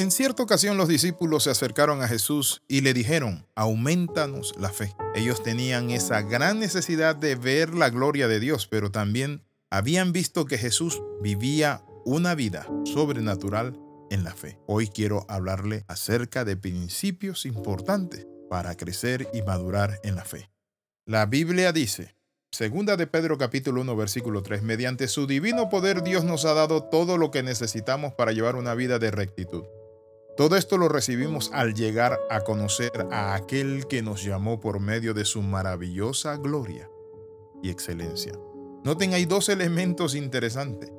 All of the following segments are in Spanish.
En cierta ocasión los discípulos se acercaron a Jesús y le dijeron, aumentanos la fe. Ellos tenían esa gran necesidad de ver la gloria de Dios, pero también habían visto que Jesús vivía una vida sobrenatural en la fe. Hoy quiero hablarle acerca de principios importantes para crecer y madurar en la fe. La Biblia dice, Segunda de Pedro capítulo 1 versículo 3, mediante su divino poder Dios nos ha dado todo lo que necesitamos para llevar una vida de rectitud. Todo esto lo recibimos al llegar a conocer a aquel que nos llamó por medio de su maravillosa gloria y excelencia. Noten, hay dos elementos interesantes,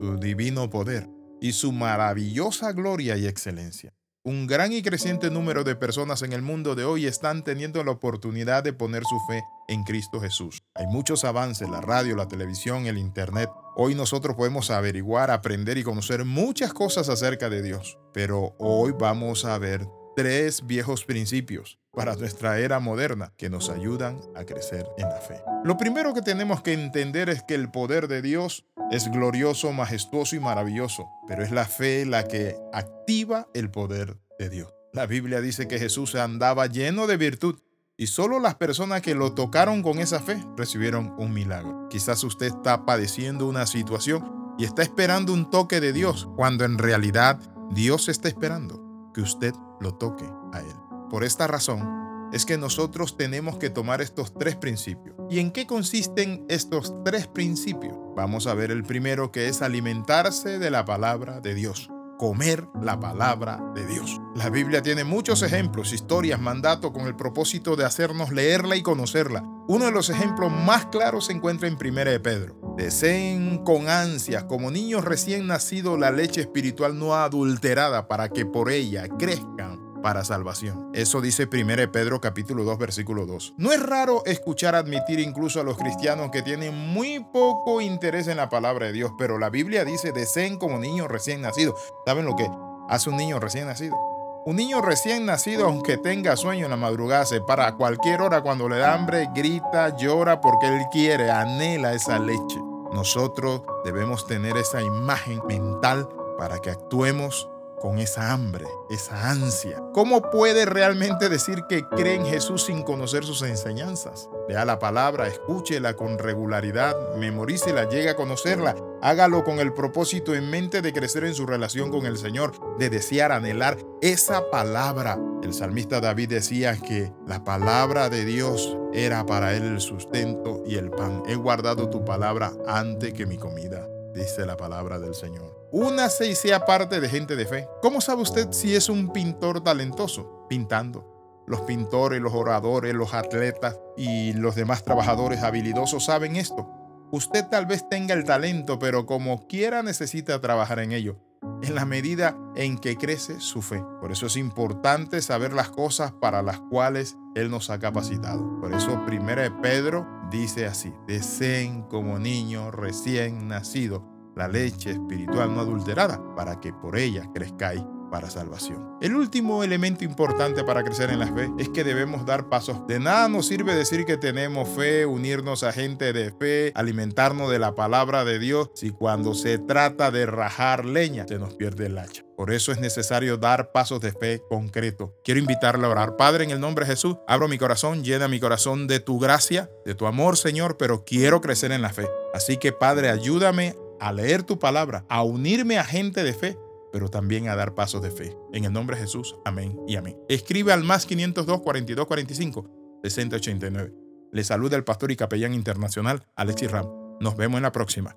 su divino poder y su maravillosa gloria y excelencia. Un gran y creciente número de personas en el mundo de hoy están teniendo la oportunidad de poner su fe en Cristo Jesús. Hay muchos avances, la radio, la televisión, el Internet. Hoy nosotros podemos averiguar, aprender y conocer muchas cosas acerca de Dios. Pero hoy vamos a ver tres viejos principios para nuestra era moderna que nos ayudan a crecer en la fe. Lo primero que tenemos que entender es que el poder de Dios es glorioso, majestuoso y maravilloso, pero es la fe la que activa el poder de Dios. La Biblia dice que Jesús andaba lleno de virtud y solo las personas que lo tocaron con esa fe recibieron un milagro. Quizás usted está padeciendo una situación y está esperando un toque de Dios, cuando en realidad Dios está esperando que usted lo toque a Él. Por esta razón, es que nosotros tenemos que tomar estos tres principios. ¿Y en qué consisten estos tres principios? Vamos a ver el primero que es alimentarse de la palabra de Dios comer la palabra de Dios. La Biblia tiene muchos ejemplos, historias, mandatos con el propósito de hacernos leerla y conocerla. Uno de los ejemplos más claros se encuentra en 1 de Pedro. Deseen con ansias, como niños recién nacidos, la leche espiritual no adulterada para que por ella crezcan para salvación. Eso dice 1 Pedro capítulo 2 versículo 2. No es raro escuchar admitir incluso a los cristianos que tienen muy poco interés en la palabra de Dios, pero la Biblia dice deseen como niños recién nacidos. ¿Saben lo que hace un niño recién nacido? Un niño recién nacido, aunque tenga sueño en la madrugada, se para a cualquier hora cuando le da hambre, grita, llora porque él quiere, anhela esa leche. Nosotros debemos tener esa imagen mental para que actuemos con esa hambre, esa ansia. ¿Cómo puede realmente decir que cree en Jesús sin conocer sus enseñanzas? Lea la palabra, escúchela con regularidad, memorícela, llegue a conocerla, hágalo con el propósito en mente de crecer en su relación con el Señor, de desear, anhelar esa palabra. El salmista David decía que la palabra de Dios era para él el sustento y el pan. He guardado tu palabra antes que mi comida, dice la palabra del Señor. Únase y sea parte de gente de fe. ¿Cómo sabe usted si es un pintor talentoso? Pintando. Los pintores, los oradores, los atletas y los demás trabajadores habilidosos saben esto. Usted tal vez tenga el talento, pero como quiera necesita trabajar en ello, en la medida en que crece su fe. Por eso es importante saber las cosas para las cuales Él nos ha capacitado. Por eso 1 Pedro dice así, deseen como niño recién nacido la leche espiritual no adulterada, para que por ella crezcáis para salvación. El último elemento importante para crecer en la fe es que debemos dar pasos. De nada nos sirve decir que tenemos fe, unirnos a gente de fe, alimentarnos de la palabra de Dios, si cuando se trata de rajar leña se nos pierde el hacha. Por eso es necesario dar pasos de fe concreto. Quiero invitarle a orar. Padre, en el nombre de Jesús, abro mi corazón, llena mi corazón de tu gracia, de tu amor, Señor, pero quiero crecer en la fe. Así que, Padre, ayúdame a leer tu palabra, a unirme a gente de fe, pero también a dar pasos de fe. En el nombre de Jesús, amén y amén. Escribe al más 502 42 45 6089. Le saluda el pastor y capellán internacional Alexis Ram. Nos vemos en la próxima.